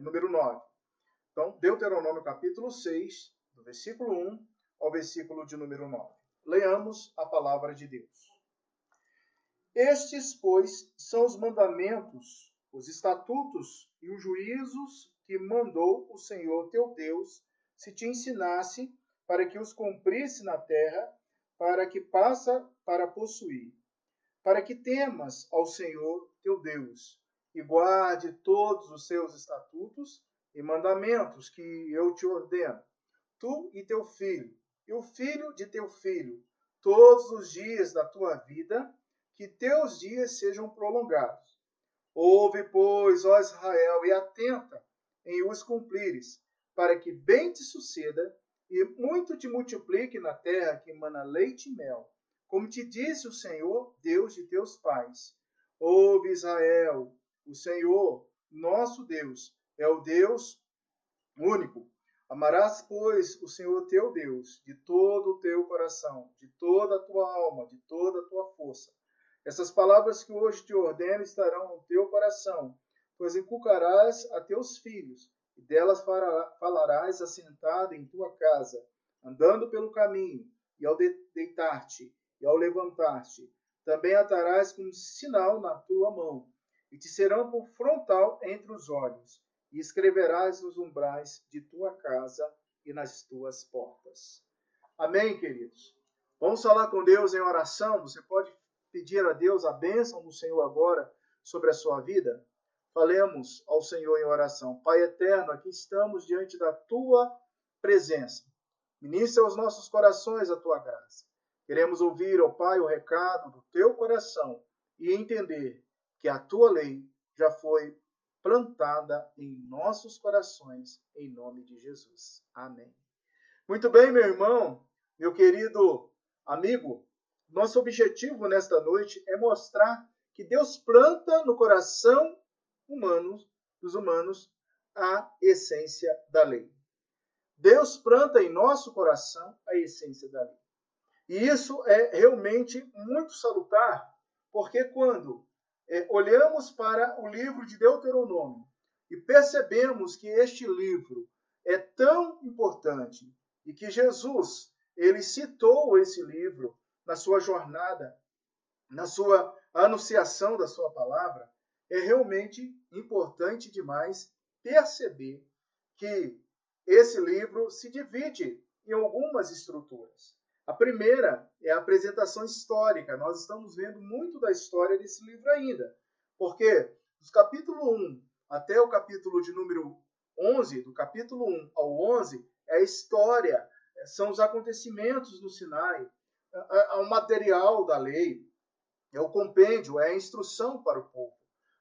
número 9. Então, Deuteronômio capítulo 6, do versículo 1 ao versículo de número 9. Leamos a palavra de Deus. Estes, pois, são os mandamentos, os estatutos e os juízos que mandou o Senhor teu Deus, se te ensinasse, para que os cumprisse na terra, para que passa para possuir, para que temas ao Senhor teu Deus, e guarde todos os seus estatutos e mandamentos que eu te ordeno, tu e teu filho, e o filho de teu filho, todos os dias da tua vida, que teus dias sejam prolongados. Ouve, pois, ó Israel, e atenta em os cumprires, para que bem te suceda e muito te multiplique na terra que emana leite e mel, como te disse o Senhor, Deus de teus pais. Ouve, Israel, o Senhor, nosso Deus, é o Deus único. Amarás, pois, o Senhor teu Deus de todo o teu coração, de toda a tua alma, de toda a tua força. Essas palavras que hoje te ordeno estarão no teu coração, pois inculcarás a teus filhos, e delas falarás assentado em tua casa, andando pelo caminho, e ao deitar-te, e ao levantar-te. Também atarás como sinal na tua mão, e te serão por frontal entre os olhos e escreverás nos umbrais de tua casa e nas tuas portas. Amém, queridos? Vamos falar com Deus em oração. Você pode pedir a Deus a bênção do Senhor agora sobre a sua vida? Falemos ao Senhor em oração. Pai eterno, aqui estamos diante da tua presença. Ministra aos nossos corações a tua graça. Queremos ouvir, ó Pai, o recado do teu coração e entender que a tua lei já foi plantada em nossos corações, em nome de Jesus. Amém. Muito bem, meu irmão, meu querido amigo, nosso objetivo nesta noite é mostrar que Deus planta no coração humano, dos humanos, a essência da lei. Deus planta em nosso coração a essência da lei. E isso é realmente muito salutar, porque quando é, olhamos para o livro de Deuteronômio e percebemos que este livro é tão importante e que Jesus ele citou esse livro na sua jornada, na sua anunciação da sua palavra, é realmente importante demais perceber que esse livro se divide em algumas estruturas. A primeira é a apresentação histórica. Nós estamos vendo muito da história desse livro ainda. Porque dos capítulo 1 até o capítulo de número 11, do capítulo 1 ao 11, é a história, são os acontecimentos no Sinai, é, é, é o material da lei, é o compêndio, é a instrução para o povo.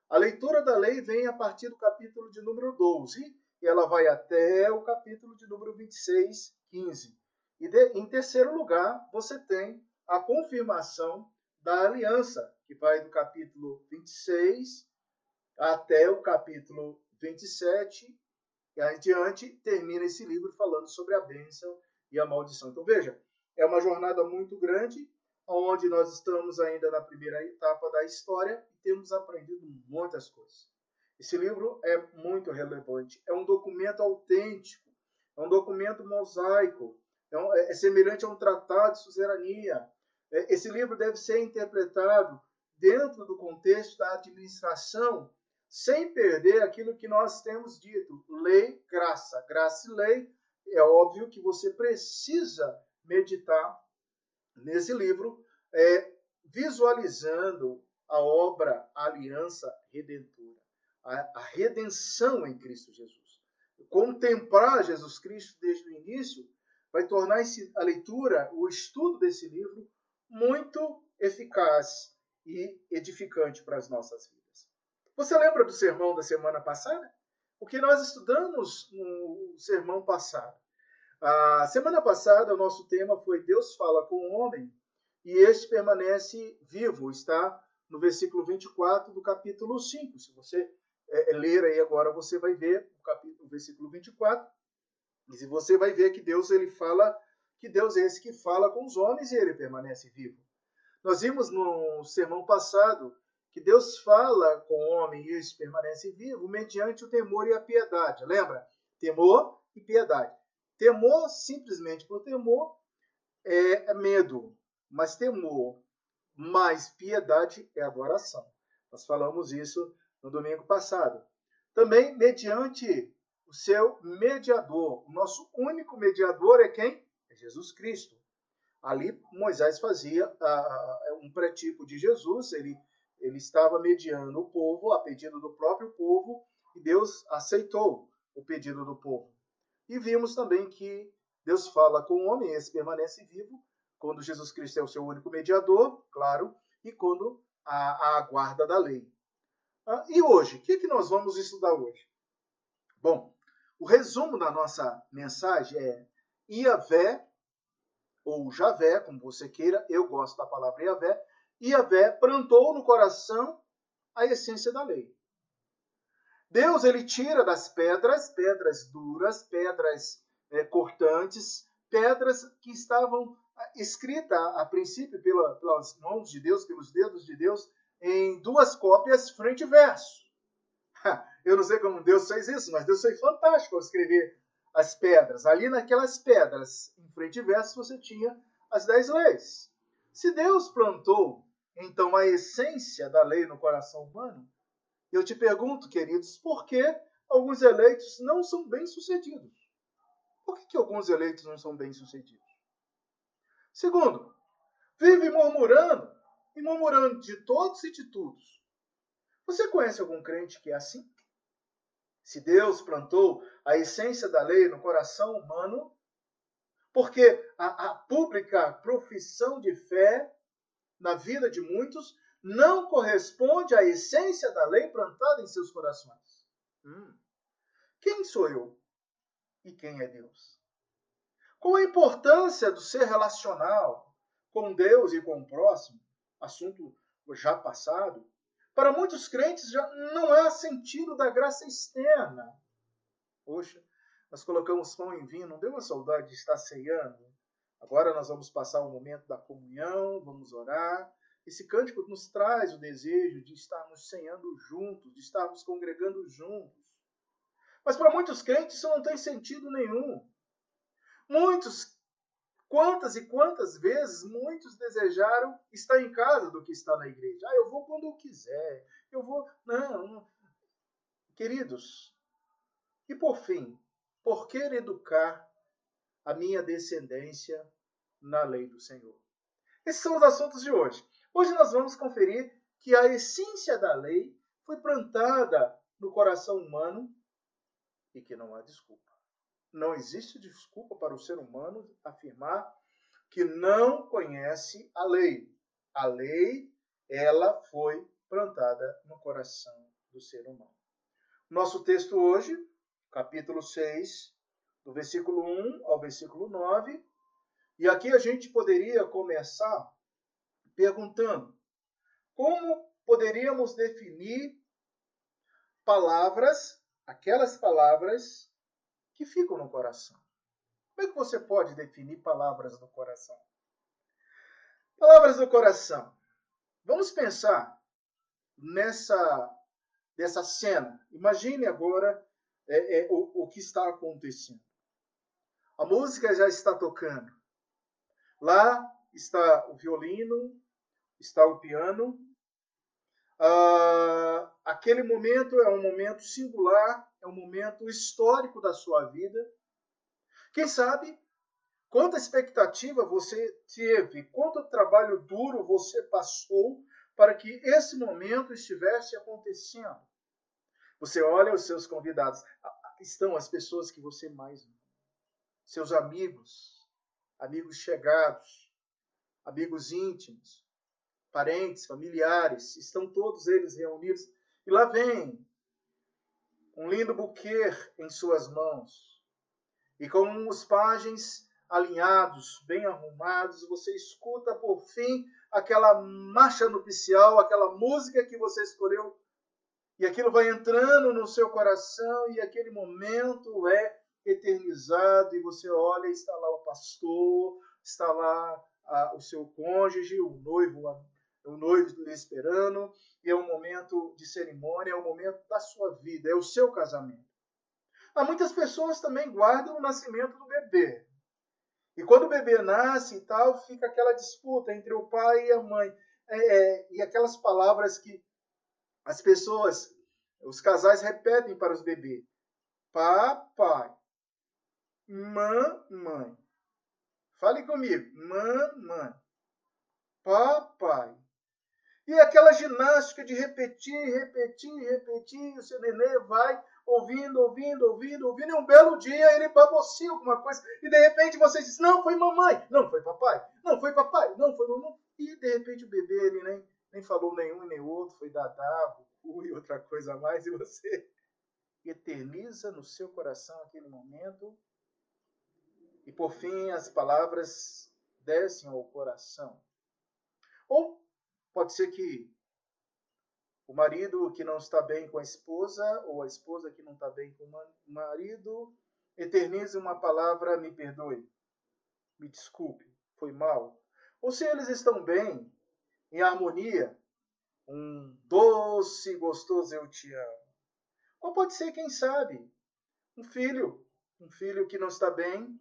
A leitura da lei vem a partir do capítulo de número 12 e ela vai até o capítulo de número 26, 15. E de, em terceiro lugar, você tem a confirmação da aliança, que vai do capítulo 26 até o capítulo 27, e adiante termina esse livro falando sobre a bênção e a maldição. Então veja, é uma jornada muito grande, onde nós estamos ainda na primeira etapa da história e temos aprendido muitas coisas. Esse livro é muito relevante, é um documento autêntico, é um documento mosaico, então, é, é semelhante a um tratado de suzerania. É, esse livro deve ser interpretado dentro do contexto da administração, sem perder aquilo que nós temos dito: lei, graça. Graça e lei. É óbvio que você precisa meditar nesse livro, é, visualizando a obra, a aliança redentora, a, a redenção em Cristo Jesus. Contemplar Jesus Cristo desde o início vai tornar a leitura, o estudo desse livro, muito eficaz e edificante para as nossas vidas. Você lembra do sermão da semana passada? O que nós estudamos no sermão passado? A semana passada, o nosso tema foi Deus fala com o homem e este permanece vivo. Está no versículo 24 do capítulo 5. Se você é, ler aí agora, você vai ver o, capítulo, o versículo 24 e você vai ver que Deus ele fala que Deus é esse que fala com os homens e ele permanece vivo. Nós vimos no sermão passado que Deus fala com o homem e isso permanece vivo mediante o temor e a piedade. Lembra? Temor e piedade. Temor, simplesmente por temor, é medo, mas temor mais piedade é adoração. Nós falamos isso no domingo passado. Também mediante o seu mediador. O nosso único mediador é quem? É Jesus Cristo. Ali Moisés fazia uh, um pré-tipo de Jesus, ele, ele estava mediando o povo a pedido do próprio povo e Deus aceitou o pedido do povo. E vimos também que Deus fala com o homem, esse permanece vivo, quando Jesus Cristo é o seu único mediador, claro, e quando há a guarda da lei. Ah, e hoje, o que, é que nós vamos estudar hoje? Bom, o resumo da nossa mensagem é Iavé, ou Javé, como você queira, eu gosto da palavra Iavé, Iavé plantou no coração a essência da lei. Deus ele tira das pedras, pedras duras, pedras é, cortantes, pedras que estavam escritas a princípio pela, pelas mãos de Deus, pelos dedos de Deus, em duas cópias frente e verso. Eu não sei como Deus fez isso, mas Deus foi fantástico ao escrever as pedras. Ali naquelas pedras, em frente e verso, você tinha as dez leis. Se Deus plantou, então, a essência da lei no coração humano, eu te pergunto, queridos, por que alguns eleitos não são bem-sucedidos? Por que, que alguns eleitos não são bem-sucedidos? Segundo, vive murmurando e murmurando de todos e de todos. Você conhece algum crente que é assim? Se Deus plantou a essência da lei no coração humano, porque a, a pública profissão de fé na vida de muitos não corresponde à essência da lei plantada em seus corações. Hum. Quem sou eu? E quem é Deus? Qual a importância do ser relacional com Deus e com o próximo? Assunto já passado. Para muitos crentes já não há sentido da graça externa. Poxa, nós colocamos pão em vinho, não deu uma saudade de estar ceando? Agora nós vamos passar o momento da comunhão, vamos orar. Esse cântico nos traz o desejo de estarmos ceando juntos, de estarmos congregando juntos. Mas para muitos crentes isso não tem sentido nenhum. Muitos Quantas e quantas vezes muitos desejaram estar em casa do que estar na igreja? Ah, eu vou quando eu quiser. Eu vou. Não, não. Queridos, e por fim, por que educar a minha descendência na lei do Senhor? Esses são os assuntos de hoje. Hoje nós vamos conferir que a essência da lei foi plantada no coração humano e que não há desculpa não existe desculpa para o ser humano afirmar que não conhece a lei. A lei, ela foi plantada no coração do ser humano. Nosso texto hoje, capítulo 6, do versículo 1 ao versículo 9. E aqui a gente poderia começar perguntando: como poderíamos definir palavras, aquelas palavras que ficam no coração. Como é que você pode definir palavras no coração? Palavras do coração. Vamos pensar nessa dessa cena. Imagine agora é, é, o, o que está acontecendo. A música já está tocando. Lá está o violino, está o piano. Ah, aquele momento é um momento singular um momento histórico da sua vida. Quem sabe quanta expectativa você teve, quanto trabalho duro você passou para que esse momento estivesse acontecendo. Você olha os seus convidados, estão as pessoas que você mais ama, seus amigos, amigos chegados, amigos íntimos, parentes, familiares, estão todos eles reunidos. E lá vem um lindo buquê em suas mãos. E com os pajens alinhados, bem arrumados, você escuta por fim aquela marcha nupcial, aquela música que você escolheu, e aquilo vai entrando no seu coração, e aquele momento é eternizado, e você olha e está lá o pastor, está lá a, o seu cônjuge, o noivo o noivo lhe esperando, e é um momento de cerimônia, é o um momento da sua vida, é o seu casamento. Há muitas pessoas também guardam o nascimento do bebê. E quando o bebê nasce e tal, fica aquela disputa entre o pai e a mãe. É, é, e aquelas palavras que as pessoas, os casais repetem para os bebês: papai, mamãe. Fale comigo, mamãe, papai. E aquela ginástica de repetir, repetir, repetir, o seu nenê vai ouvindo, ouvindo, ouvindo, ouvindo, e um belo dia ele babocia alguma coisa, e de repente você diz, não, foi mamãe, não, foi papai, não, foi papai, não, foi mamãe, e de repente o bebê ele nem, nem falou nenhum e nem outro, foi dadá, e outra coisa a mais, e você eterniza no seu coração aquele momento, e por fim as palavras descem ao coração. Ou pode ser que o marido que não está bem com a esposa, ou a esposa que não está bem com o marido, eternize uma palavra, me perdoe, me desculpe, foi mal. Ou se eles estão bem, em harmonia, um doce gostoso eu te amo. Ou pode ser, quem sabe, um filho, um filho que não está bem,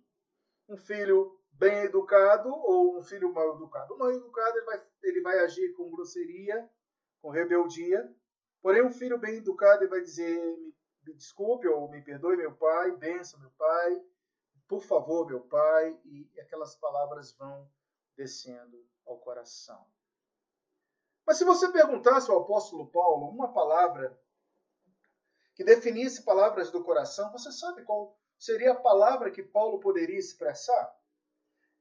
um filho bem educado ou um filho mal educado. Mal educado ele vai, ele vai agir com grosseria, com rebeldia. Porém, um filho bem educado ele vai dizer: me, me desculpe ou me perdoe, meu pai, benção, meu pai, por favor, meu pai. E aquelas palavras vão descendo ao coração. Mas se você perguntasse ao apóstolo Paulo uma palavra que definisse palavras do coração, você sabe qual seria a palavra que Paulo poderia expressar?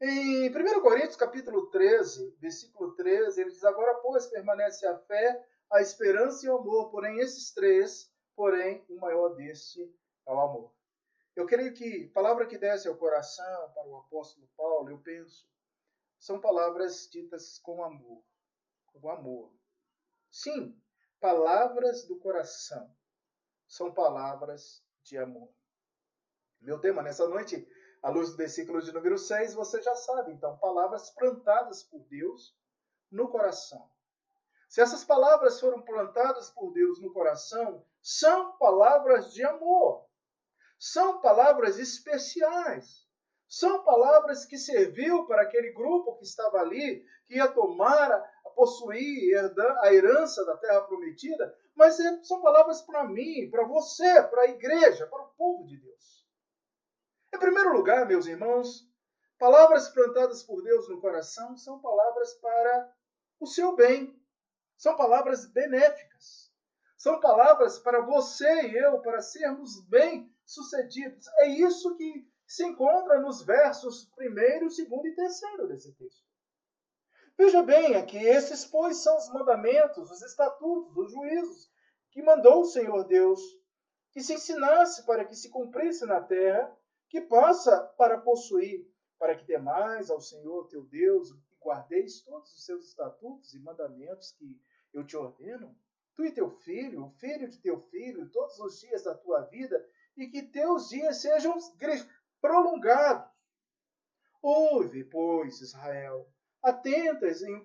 Em 1 Coríntios capítulo 13, versículo 13, ele diz, agora, pois, permanece a fé, a esperança e o amor, porém esses três, porém o maior deste é o amor. Eu creio que palavra que desce ao coração para o apóstolo Paulo, eu penso, são palavras ditas com amor, com amor. Sim, palavras do coração são palavras de amor. Meu tema nessa noite à luz do versículo de número 6, você já sabe, então, palavras plantadas por Deus no coração. Se essas palavras foram plantadas por Deus no coração, são palavras de amor. São palavras especiais. São palavras que serviu para aquele grupo que estava ali, que ia tomar, a possuir a herança da terra prometida, mas é, são palavras para mim, para você, para a igreja, para o povo de Deus. Em primeiro lugar, meus irmãos, palavras plantadas por Deus no coração são palavras para o seu bem. São palavras benéficas. São palavras para você e eu, para sermos bem-sucedidos. É isso que se encontra nos versos primeiro, segundo e terceiro desse texto. Veja bem, aqui esses, pois, são os mandamentos, os estatutos, os juízos que mandou o Senhor Deus que se ensinasse para que se cumprisse na terra que possa para possuir, para que temais ao Senhor teu Deus e guardeis todos os seus estatutos e mandamentos que eu te ordeno, tu e teu filho, o filho de teu filho, todos os dias da tua vida, e que teus dias sejam prolongados. Ouve, pois, Israel, atentas em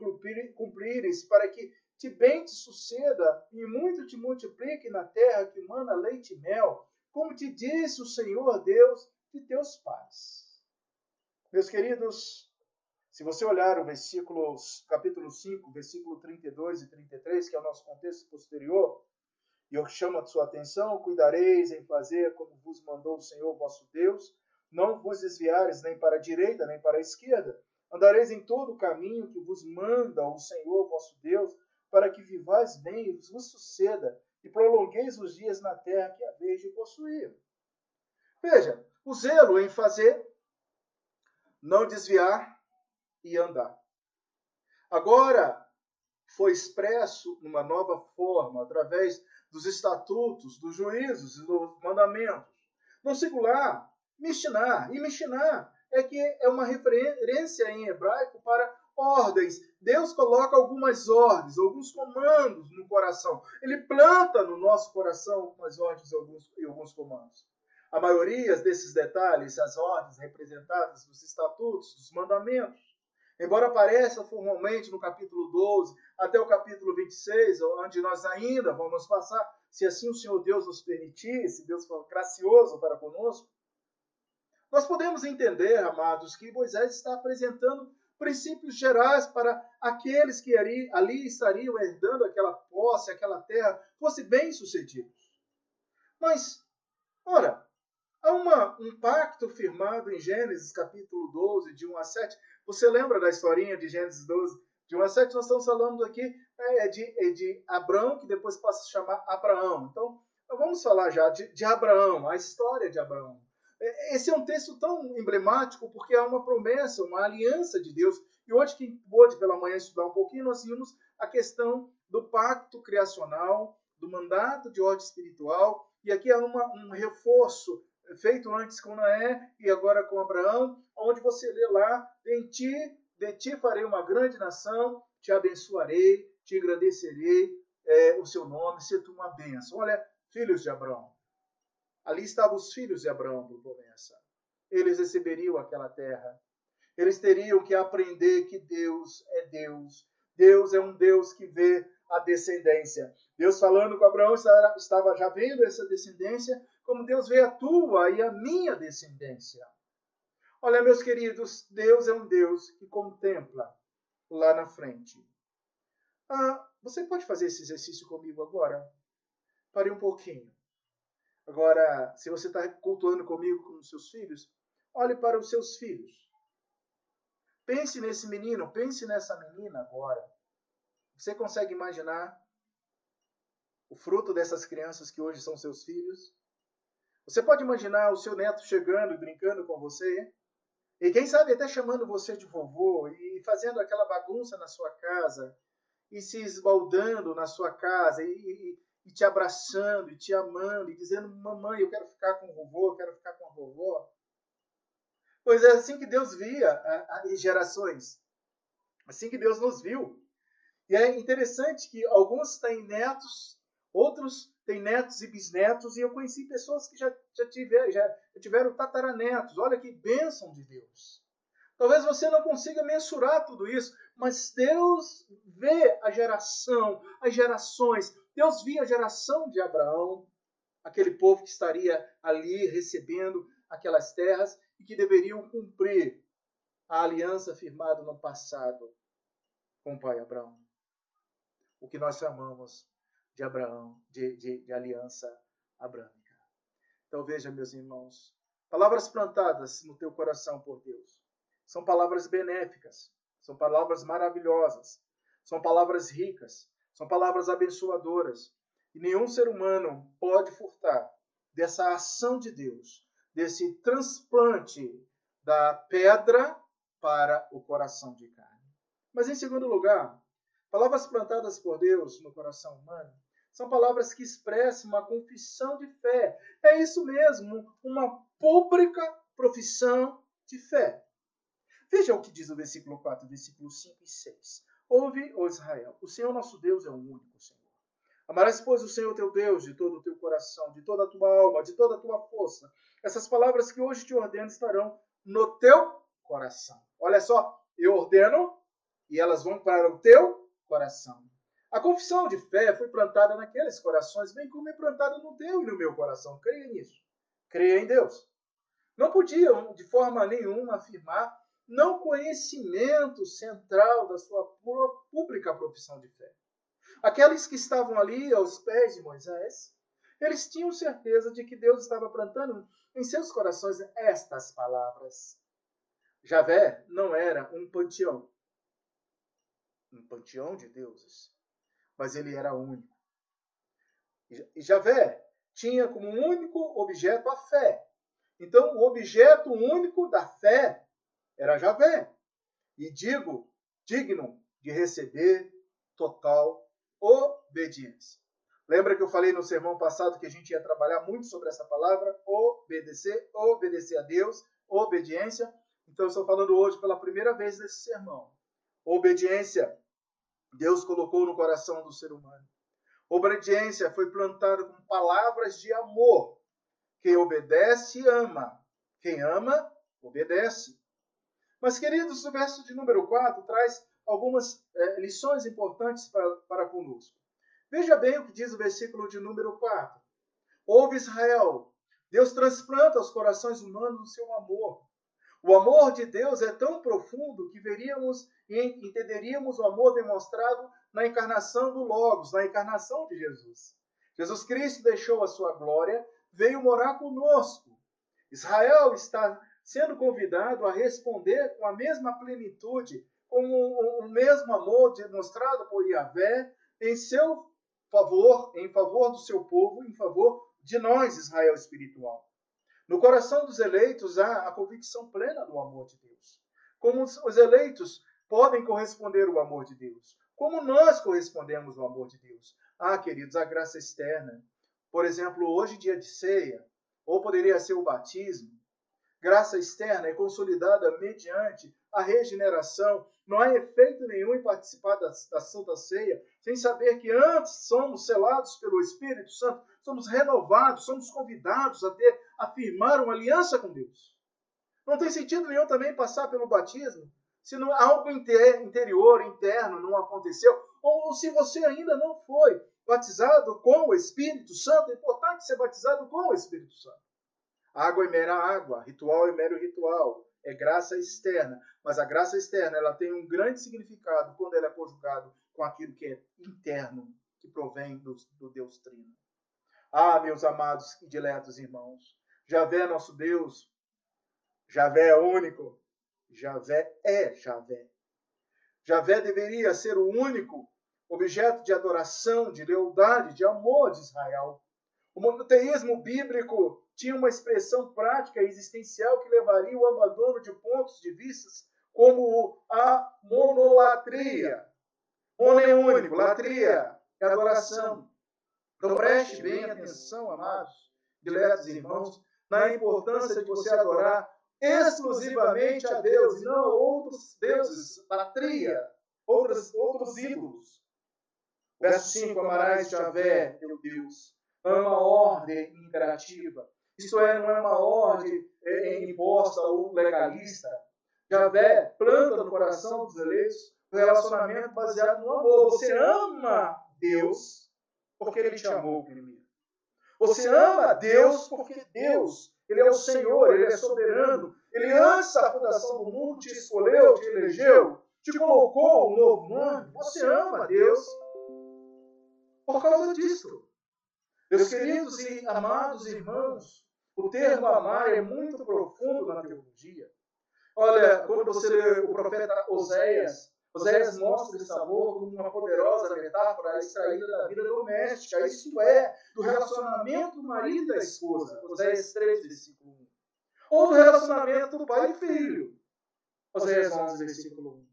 cumprires, para que te bem te suceda e muito te multiplique na terra que mana leite e mel, como te disse o Senhor Deus de teus pais. Meus queridos, se você olhar o versículo, capítulo 5, versículo 32 e 33, que é o nosso contexto posterior, e eu chamo a sua atenção, cuidareis em fazer como vos mandou o Senhor vosso Deus, não vos desviares nem para a direita nem para a esquerda, andareis em todo o caminho que vos manda o Senhor vosso Deus, para que vivais bem e vos suceda, e prolongueis os dias na terra que haveis de possuir. Veja, o zelo em fazer, não desviar e andar. Agora foi expresso numa nova forma, através dos estatutos, dos juízos e dos mandamentos. No singular, Mishnah. E Mishnah é que é uma referência em hebraico para ordens. Deus coloca algumas ordens, alguns comandos no coração. Ele planta no nosso coração algumas ordens e alguns, e alguns comandos. A maioria desses detalhes, as ordens representadas nos estatutos, dos mandamentos, embora apareça formalmente no capítulo 12 até o capítulo 26, onde nós ainda vamos passar, se assim o Senhor Deus nos permitir, se Deus for gracioso para conosco, nós podemos entender, amados, que Moisés está apresentando princípios gerais para aqueles que ali, ali estariam herdando aquela posse, aquela terra, fosse bem sucedidos. Mas, ora, há uma, um pacto firmado em Gênesis capítulo 12, de 1 a 7. Você lembra da historinha de Gênesis 12, de 1 a 7? Nós estamos falando aqui é, de, é de Abraão, que depois passa a se chamar Abraão. Então, vamos falar já de, de Abraão, a história de Abraão. É, esse é um texto tão emblemático porque é uma promessa, uma aliança de Deus. E hoje, quem pôde pela manhã estudar um pouquinho, nós vimos a questão do pacto criacional, do mandato de ordem espiritual. E aqui há uma, um reforço feito antes com Noé e agora com Abraão, onde você lê lá: em ti, de ti farei uma grande nação, te abençoarei, te engrandecerei é, o seu nome, se tu uma bênção. Olha, filhos de Abraão. Ali estavam os filhos de Abraão por promessa. Eles receberiam aquela terra. Eles teriam que aprender que Deus é Deus. Deus é um Deus que vê a descendência. Deus falando com Abraão estava já vendo essa descendência, como Deus vê a tua e a minha descendência. Olha, meus queridos, Deus é um Deus que contempla lá na frente. Ah, você pode fazer esse exercício comigo agora? Pare um pouquinho. Agora, se você está cultuando comigo com os seus filhos, olhe para os seus filhos. Pense nesse menino, pense nessa menina agora. Você consegue imaginar o fruto dessas crianças que hoje são seus filhos? Você pode imaginar o seu neto chegando e brincando com você? E quem sabe até chamando você de vovô e fazendo aquela bagunça na sua casa e se esbaldando na sua casa e, e te abraçando, e te amando, e dizendo: Mamãe, eu quero ficar com o vovô, eu quero ficar com a vovó. Pois é assim que Deus via as gerações. Assim que Deus nos viu. E é interessante que alguns têm netos, outros têm netos e bisnetos, e eu conheci pessoas que já, já, já tiveram tataranetos. Olha que bênção de Deus. Talvez você não consiga mensurar tudo isso, mas Deus vê a geração, as gerações, Deus via a geração de Abraão, aquele povo que estaria ali recebendo aquelas terras e que deveriam cumprir a aliança firmada no passado com o pai Abraão. O que nós chamamos de Abraão, de, de, de aliança abrâmica. Então veja, meus irmãos, palavras plantadas no teu coração por Deus são palavras benéficas, são palavras maravilhosas, são palavras ricas, são palavras abençoadoras. E nenhum ser humano pode furtar dessa ação de Deus, desse transplante da pedra para o coração de carne. Mas, em segundo lugar, palavras plantadas por Deus no coração humano são palavras que expressam uma confissão de fé. É isso mesmo, uma pública profissão de fé. Veja o que diz o versículo 4, versículo 5 e 6. Ouve, ó Israel, o Senhor nosso Deus é o único Senhor. Amarás, pois, o Senhor teu Deus de todo o teu coração, de toda a tua alma, de toda a tua força. Essas palavras que hoje te ordeno estarão no teu coração. Olha só, eu ordeno e elas vão para o teu coração. A confissão de fé foi plantada naqueles corações, bem como é plantada no teu e no meu coração. Creia nisso. Creia em Deus. Não podiam, de forma nenhuma, afirmar não conhecimento central da sua pública profissão de fé. Aqueles que estavam ali aos pés de Moisés, eles tinham certeza de que Deus estava plantando em seus corações estas palavras. Javé não era um panteão, um panteão de deuses, mas ele era único. E Javé tinha como único objeto a fé. Então, o objeto único da fé era Javé. E digo, digno de receber total obediência. Lembra que eu falei no sermão passado que a gente ia trabalhar muito sobre essa palavra? Obedecer, obedecer a Deus, obediência. Então eu estou falando hoje pela primeira vez nesse sermão. Obediência, Deus colocou no coração do ser humano. Obediência foi plantada com palavras de amor. Quem obedece, ama. Quem ama, obedece. Mas, queridos, o verso de número 4 traz algumas é, lições importantes para, para conosco. Veja bem o que diz o versículo de número 4. Ouve Israel, Deus transplanta aos corações humanos o seu amor. O amor de Deus é tão profundo que veríamos e entenderíamos o amor demonstrado na encarnação do Logos, na encarnação de Jesus. Jesus Cristo deixou a sua glória, veio morar conosco. Israel está sendo convidado a responder com a mesma plenitude, com o, mesmo amor demonstrado por Yahvé em seu favor, em favor do seu povo, em favor de nós, Israel espiritual. No coração dos eleitos há a convicção plena do amor de Deus. Como os eleitos podem corresponder ao amor de Deus? Como nós correspondemos ao amor de Deus? Ah, queridos, a graça externa. Por exemplo, hoje, dia de ceia, ou poderia ser o batismo, graça externa é consolidada mediante a regeneração. Não há efeito nenhum em participar da, da Santa Ceia sem saber que antes somos selados pelo Espírito Santo, somos renovados, somos convidados a ter, a firmar uma aliança com Deus. Não tem sentido nenhum também passar pelo batismo se não, algo interior, interno não aconteceu, ou se você ainda não foi batizado com o Espírito Santo, é importante ser batizado com o Espírito Santo. Água é mera água, ritual é mero ritual, é graça externa. Mas a graça externa ela tem um grande significado quando ela é conjugado com aquilo que é interno, que provém do, do Deus Trino. Ah, meus amados e diletos irmãos, Javé é nosso Deus, Javé é único, Javé é Javé. Javé deveria ser o único objeto de adoração, de lealdade, de amor de Israel. O monoteísmo bíblico tinha uma expressão prática e existencial que levaria ao abandono de pontos de vista como a monolatria. Mono é único, latria é adoração. Então preste bem atenção, amados, diletos irmãos, na importância de você adorar exclusivamente a Deus e não a outros deuses, latria, outros, outros ídolos. Verso 5: Amarás Javé, teu Deus. Ama a ordem imperativa isso é, não é uma ordem é, é, imposta ou legalista. Javé planta no coração dos eleitos um relacionamento baseado no amor. Você ama Deus porque Ele te amou primeiro. Você ama Deus porque Deus, Ele é o Senhor, Ele é soberano. Ele, antes da fundação do mundo, te escolheu, te elegeu, te colocou um novo nome. Você ama Deus por causa disso. Meus queridos e amados irmãos, o termo amar é muito profundo na teologia. Olha, quando você lê o profeta Oséias, Oséias mostra esse amor como uma poderosa metáfora extraída da vida doméstica. Isso é, do relacionamento do marido e da esposa. Oséias 3, versículo 1. Ou do relacionamento do pai e filho. Oséias 11, versículo 1.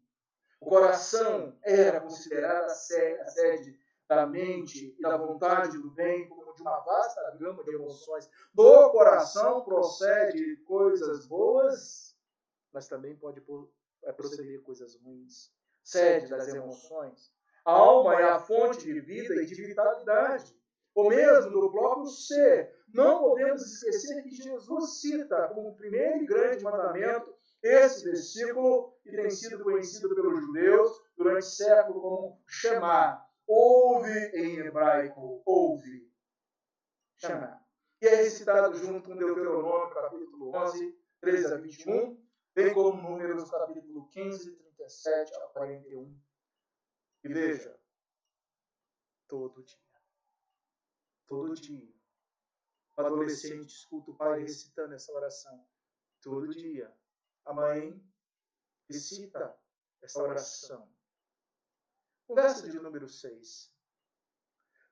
O coração era considerado a sede da mente e da vontade do bem, como de uma vasta gama de emoções. Do coração procede coisas boas, mas também pode é, proceder coisas ruins. Sede das emoções. A alma é a fonte de vida e de vitalidade, ou mesmo do próprio ser. Não podemos esquecer que Jesus cita como primeiro e grande mandamento esse versículo que tem sido conhecido pelos judeus durante séculos como chamar ouve em hebraico, ouve, chamar. E é recitado junto com Deuteronômio, capítulo 11, 13 a 21, bem como Números, capítulo 15, 37 a 41. E veja, todo dia, todo dia, o adolescente escuta o pai recitando essa oração. Todo dia, a mãe recita essa oração. O verso de número 6.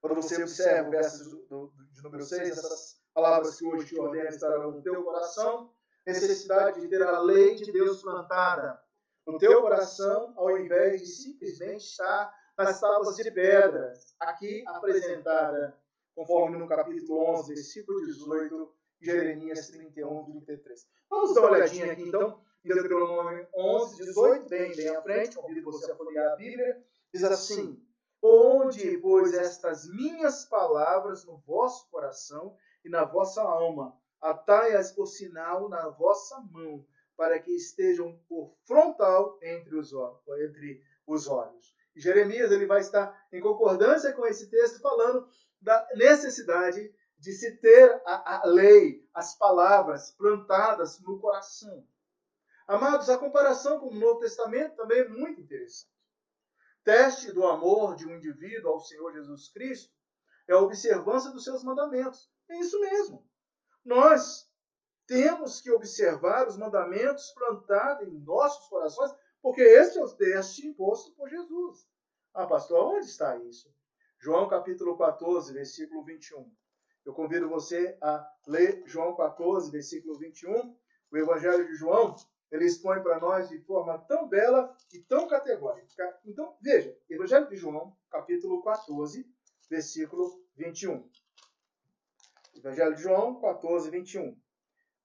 Quando você observa o verso de número 6, essas palavras que hoje te ordeno estarão no teu coração, necessidade de ter a lei de Deus plantada no teu coração, ao invés de simplesmente estar nas tábuas de pedra, aqui apresentada, conforme no capítulo 11, versículo 18, Jeremias 31, 33. Vamos dar uma olhadinha aqui, então, em Deuteronômio 11, 18, bem, bem à frente, convido você a folhear a Bíblia, Diz assim: Onde, pois, estas minhas palavras no vosso coração e na vossa alma, atai-as por sinal na vossa mão, para que estejam por frontal entre os, entre os olhos. Jeremias ele vai estar em concordância com esse texto, falando da necessidade de se ter a, a lei, as palavras plantadas no coração. Amados, a comparação com o Novo Testamento também é muito interessante. Teste do amor de um indivíduo ao Senhor Jesus Cristo é a observância dos seus mandamentos. É isso mesmo. Nós temos que observar os mandamentos plantados em nossos corações, porque esse é o teste imposto por Jesus. Ah, pastor, onde está isso? João capítulo 14, versículo 21. Eu convido você a ler João 14, versículo 21. O Evangelho de João, ele expõe para nós de forma tão bela e tão categórica. Então, veja, Evangelho de João, capítulo 14, versículo 21. Evangelho de João 14, 21.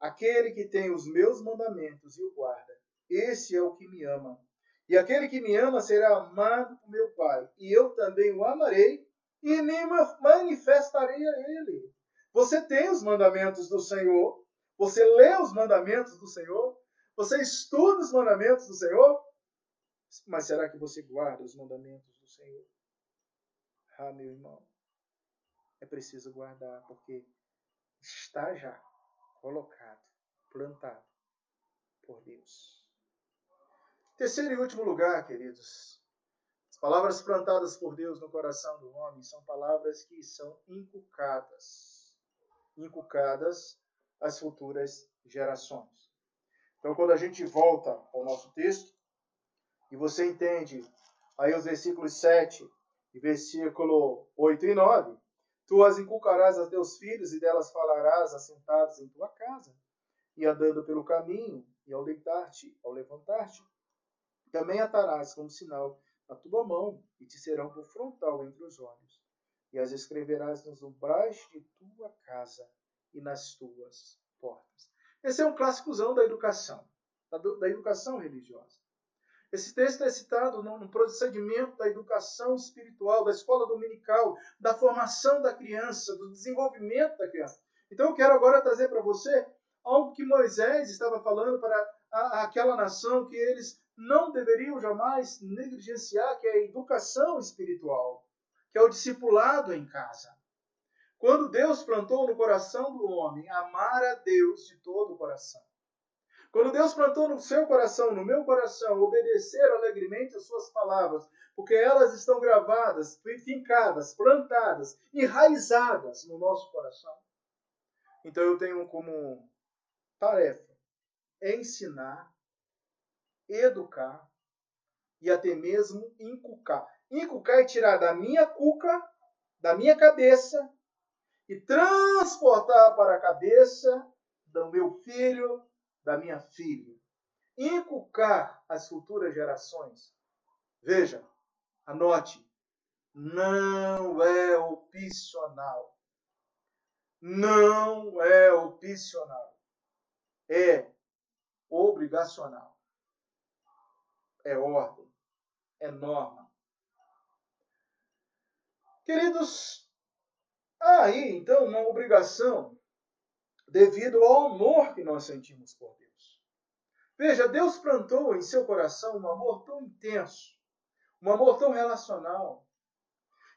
Aquele que tem os meus mandamentos e o guarda, esse é o que me ama. E aquele que me ama será amado por meu Pai, e eu também o amarei e me manifestarei a ele. Você tem os mandamentos do Senhor, você lê os mandamentos do Senhor, você estuda os mandamentos do Senhor, mas será que você guarda os mandamentos do Senhor? Ah, meu irmão, é preciso guardar, porque está já colocado, plantado por Deus. Terceiro e último lugar, queridos, Palavras plantadas por Deus no coração do homem são palavras que são inculcadas, inculcadas às futuras gerações. Então, quando a gente volta ao nosso texto, e você entende aí os versículos 7 e versículo 8 e 9, tu as inculcarás a teus filhos e delas falarás assentados em tua casa, e andando pelo caminho, e ao deitar-te, ao levantar-te, também atarás como sinal a tua mão e te serão por frontal entre os olhos, e as escreverás nos umbrais de tua casa e nas tuas portas. Esse é um clássicozão da educação, da, da educação religiosa. Esse texto é citado no, procedimento da educação espiritual, da escola dominical, da formação da criança, do desenvolvimento da criança. Então eu quero agora trazer para você algo que Moisés estava falando para aquela nação que eles não deveriam jamais negligenciar, que é a educação espiritual, que é o discipulado em casa. Quando Deus plantou no coração do homem amar a Deus de todo o coração. Quando Deus plantou no seu coração, no meu coração, obedecer alegremente as suas palavras, porque elas estão gravadas, fincadas, plantadas, enraizadas no nosso coração. Então eu tenho como tarefa ensinar educar e até mesmo inculcar. Inculcar é tirar da minha cuca, da minha cabeça, e transportar para a cabeça do meu filho, da minha filha. Inculcar as futuras gerações. Veja, anote, não é opcional. Não é opcional. É obrigacional é ordem, é norma. Queridos, há aí então uma obrigação devido ao amor que nós sentimos por Deus. Veja, Deus plantou em seu coração um amor tão intenso, um amor tão relacional.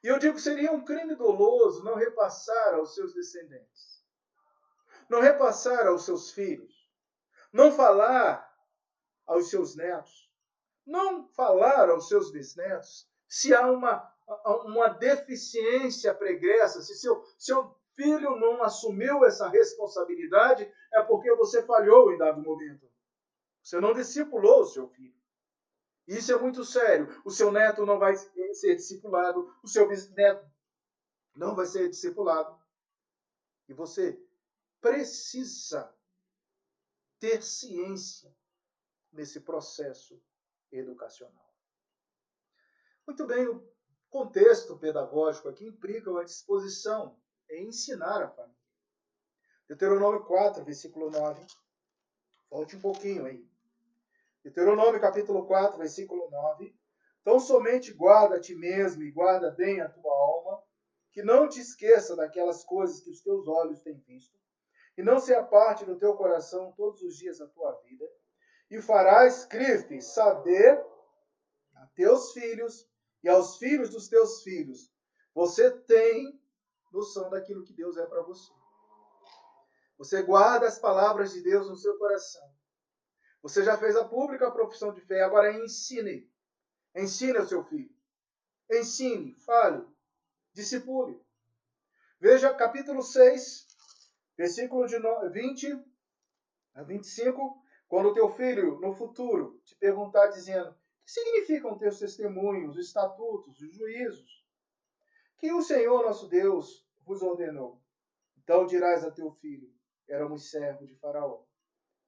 E eu digo que seria um crime doloso não repassar aos seus descendentes, não repassar aos seus filhos, não falar aos seus netos, não falar aos seus bisnetos se há uma, uma deficiência pregressa, se seu, seu filho não assumiu essa responsabilidade, é porque você falhou em dado momento. Você não discipulou o seu filho. Isso é muito sério. O seu neto não vai ser discipulado, o seu bisneto não vai ser discipulado. E você precisa ter ciência nesse processo educacional. Muito bem, o contexto pedagógico aqui implica uma disposição em ensinar a família. Deuteronômio 4, versículo 9. Volte um pouquinho aí. Deuteronômio capítulo 4, versículo 9. Então somente guarda a ti mesmo e guarda bem a tua alma, que não te esqueça daquelas coisas que os teus olhos têm visto, e não se aparte do teu coração todos os dias da tua vida, e farás, escreve saber a teus filhos e aos filhos dos teus filhos. Você tem noção daquilo que Deus é para você. Você guarda as palavras de Deus no seu coração. Você já fez a pública profissão de fé, agora ensine. Ensine ao seu filho. Ensine, fale, discipule. Veja capítulo 6, versículo de 20 a 25. Quando o teu filho, no futuro, te perguntar dizendo o que significam teus testemunhos, os estatutos, os juízos, que o Senhor nosso Deus vos ordenou. Então dirás a teu filho, éramos servos de faraó,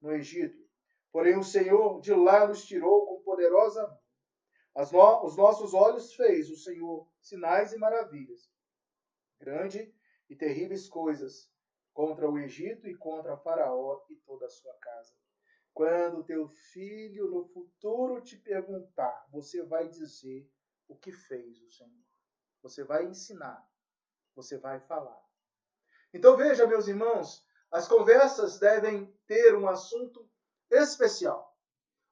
no Egito. Porém o Senhor de lá nos tirou com poderosa mão. Os nossos olhos fez o Senhor sinais e maravilhas, grande e terríveis coisas contra o Egito e contra Faraó e toda a sua casa. Quando teu filho no futuro te perguntar, você vai dizer o que fez o Senhor. Você vai ensinar. Você vai falar. Então veja, meus irmãos, as conversas devem ter um assunto especial.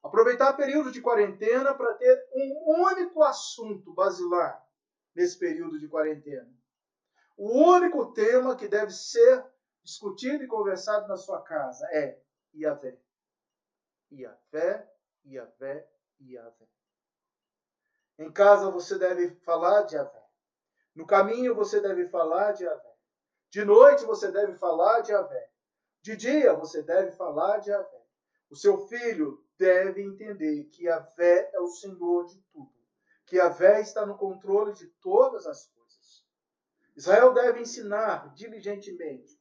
Aproveitar o período de quarentena para ter um único assunto basilar nesse período de quarentena. O único tema que deve ser discutido e conversado na sua casa é Iavé. Iavé, Iavé, Iavé. Em casa você deve falar de Iavé. No caminho você deve falar de Iavé. De noite você deve falar de Iavé. De dia você deve falar de Iavé. O seu filho deve entender que Iavé é o Senhor de tudo. Que Iavé está no controle de todas as coisas. Israel deve ensinar diligentemente.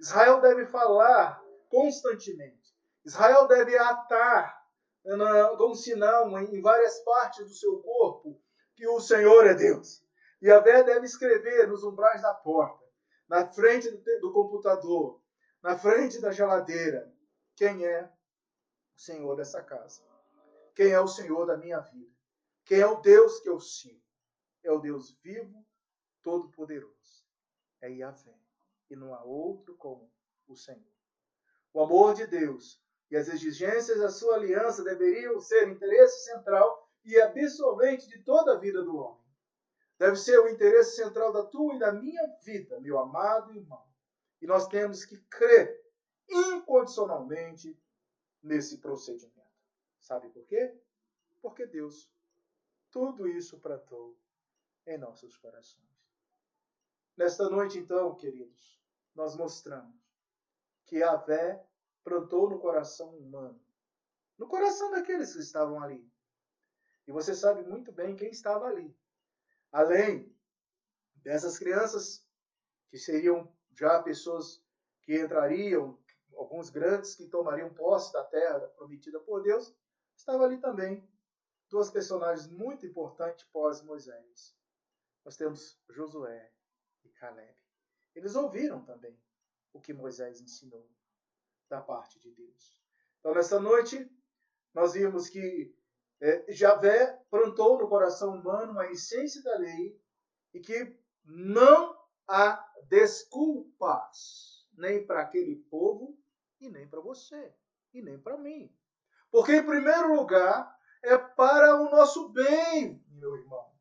Israel deve falar constantemente. Israel deve atar como sinal em várias partes do seu corpo que o Senhor é Deus. E a Vé deve escrever nos umbrais da porta, na frente do computador, na frente da geladeira, quem é o Senhor dessa casa. Quem é o Senhor da minha vida? Quem é o Deus que eu sigo? É o Deus vivo, todo-poderoso. É Yahvé. E não há outro como o Senhor. O amor de Deus e as exigências da sua aliança deveriam ser interesse central e absolvente de toda a vida do homem. Deve ser o interesse central da tua e da minha vida, meu amado irmão. E nós temos que crer incondicionalmente nesse procedimento. Sabe por quê? Porque Deus tudo isso plantou em nossos corações. Nesta noite, então, queridos, nós mostramos que a fé plantou no coração humano, no coração daqueles que estavam ali. E você sabe muito bem quem estava ali. Além dessas crianças, que seriam já pessoas que entrariam, alguns grandes que tomariam posse da terra prometida por Deus, estava ali também duas personagens muito importantes pós Moisés. Nós temos Josué e Caleb. Eles ouviram também o que Moisés ensinou da parte de Deus. Então, nessa noite, nós vimos que é, Javé plantou no coração humano a essência da lei e que não há desculpas nem para aquele povo e nem para você e nem para mim. Porque, em primeiro lugar, é para o nosso bem, meu irmão.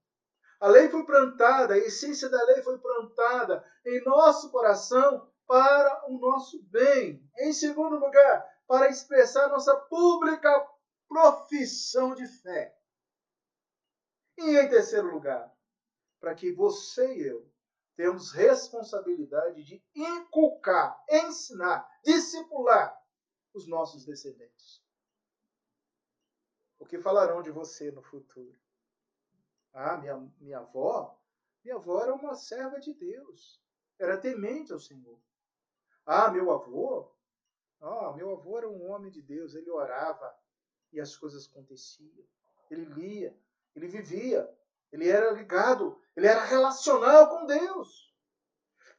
A lei foi plantada, a essência da lei foi plantada em nosso coração para o nosso bem. Em segundo lugar, para expressar nossa pública profissão de fé. E em terceiro lugar, para que você e eu temos responsabilidade de inculcar, ensinar, discipular os nossos descendentes. O que falarão de você no futuro? Ah, minha, minha avó, minha avó era uma serva de Deus, era temente ao Senhor. Ah, meu avô, ah, meu avô era um homem de Deus, ele orava e as coisas aconteciam. Ele lia, ele vivia, ele era ligado, ele era relacional com Deus.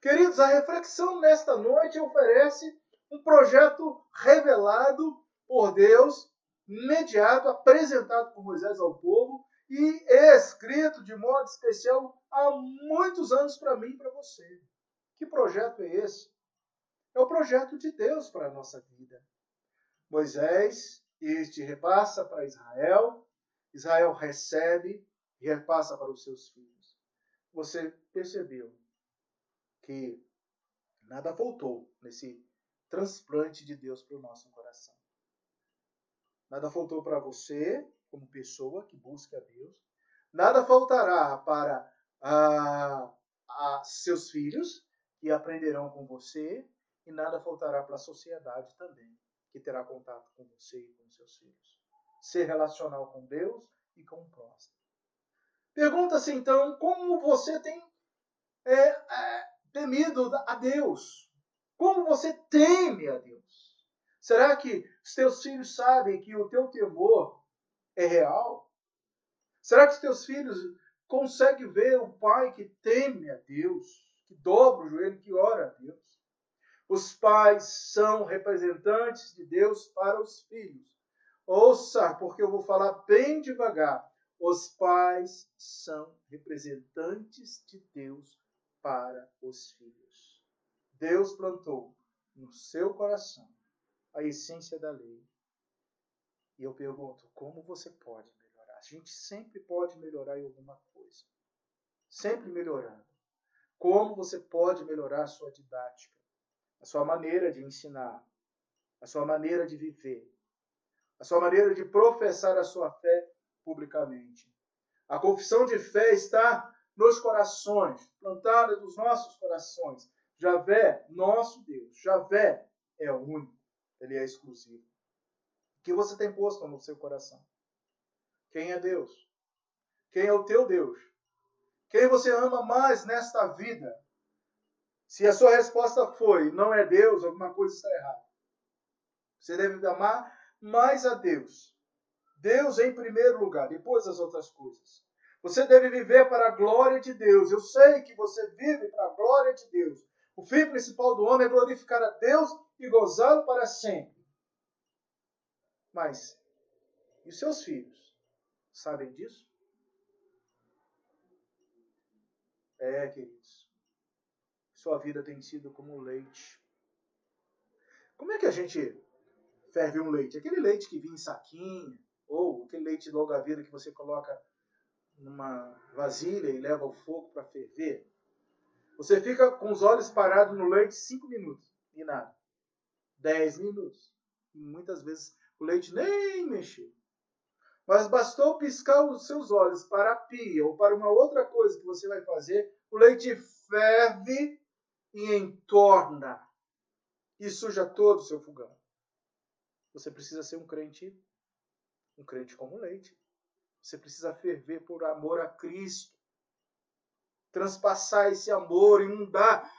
Queridos, a reflexão nesta noite oferece um projeto revelado por Deus, mediado, apresentado por Moisés ao povo e escrito de modo especial há muitos anos para mim e para você. Que projeto é esse? É o projeto de Deus para a nossa vida. Moisés este repassa para Israel, Israel recebe e repassa para os seus filhos. Você percebeu que nada faltou nesse transplante de Deus para o nosso coração. Nada faltou para você, como pessoa que busca a Deus. Nada faltará para ah, a seus filhos, que aprenderão com você, e nada faltará para a sociedade também, que terá contato com você e com seus filhos. Ser relacional com Deus e com o próximo. Pergunta-se então como você tem é, é, temido a Deus. Como você teme a Deus? Será que os teus filhos sabem que o teu temor é real? Será que os teus filhos conseguem ver o pai que teme a Deus, que dobra o joelho, que ora a Deus? Os pais são representantes de Deus para os filhos. Ouça, porque eu vou falar bem devagar. Os pais são representantes de Deus para os filhos. Deus plantou no seu coração a essência da lei. E eu pergunto, como você pode melhorar? A gente sempre pode melhorar em alguma coisa. Sempre melhorando. Como você pode melhorar sua didática, a sua maneira de ensinar, a sua maneira de viver, a sua maneira de professar a sua fé publicamente. A confissão de fé está nos corações, plantada nos nossos corações. Javé, nosso Deus, Javé é único ele é exclusivo. O que você tem posto no seu coração? Quem é Deus? Quem é o teu Deus? Quem você ama mais nesta vida? Se a sua resposta foi não é Deus, alguma coisa está errada. Você deve amar mais a Deus. Deus em primeiro lugar, depois as outras coisas. Você deve viver para a glória de Deus. Eu sei que você vive para a glória de Deus. O fim principal do homem é glorificar a Deus e gozá-lo para sempre. Mas, e os seus filhos? Sabem disso? É, queridos. Sua vida tem sido como leite. Como é que a gente ferve um leite? Aquele leite que vinha em saquinho, ou aquele leite de longa vida que você coloca numa vasilha e leva ao fogo para ferver. Você fica com os olhos parados no leite cinco minutos e nada. 10 minutos. E muitas vezes o leite nem mexeu. Mas bastou piscar os seus olhos para a pia ou para uma outra coisa que você vai fazer, o leite ferve e entorna e suja todo o seu fogão. Você precisa ser um crente, um crente como leite. Você precisa ferver por amor a Cristo. Transpassar esse amor, inundar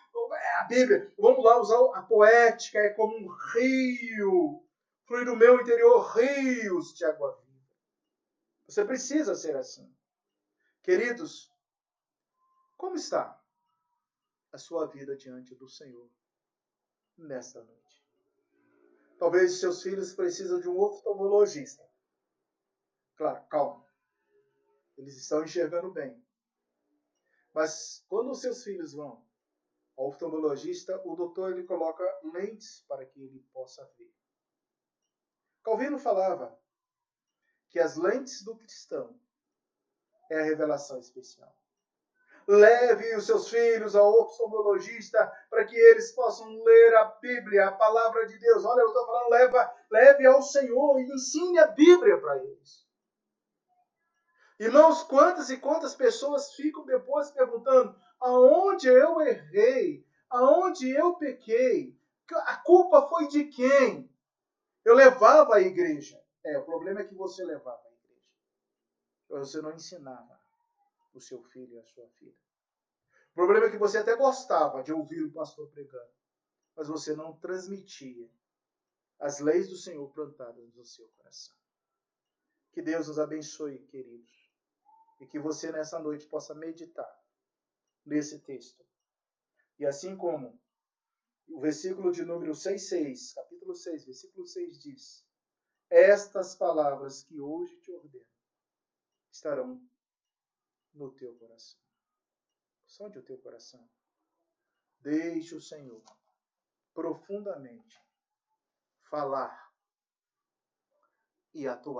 a Bíblia, vamos lá usar a poética, é como um rio. Flui do meu interior rios de água viva. Você precisa ser assim. Queridos, como está a sua vida diante do Senhor nesta noite? Talvez os seus filhos precisam de um oftalmologista. Claro, calma. Eles estão enxergando bem. Mas quando os seus filhos vão ao oftalmologista, o doutor ele coloca lentes para que ele possa ver. Calvino falava que as lentes do cristão é a revelação especial. Leve os seus filhos ao oftalmologista para que eles possam ler a Bíblia, a palavra de Deus. Olha, eu estou falando, leva, leve ao Senhor e ensine a Bíblia para eles. Irmãos, quantas e quantas pessoas ficam depois perguntando: aonde eu errei, aonde eu pequei, a culpa foi de quem? Eu levava a igreja. É, o problema é que você levava a igreja. Você não ensinava o seu filho e a sua filha. O problema é que você até gostava de ouvir o pastor pregando, mas você não transmitia as leis do Senhor plantadas no seu coração. Que Deus nos abençoe, queridos, e que você nessa noite possa meditar nesse texto. E assim como o versículo de número 6,6, capítulo 6, versículo 6 diz: Estas palavras que hoje te ordeno estarão no teu coração. Sonde o teu coração. Deixe o Senhor profundamente falar e atuar.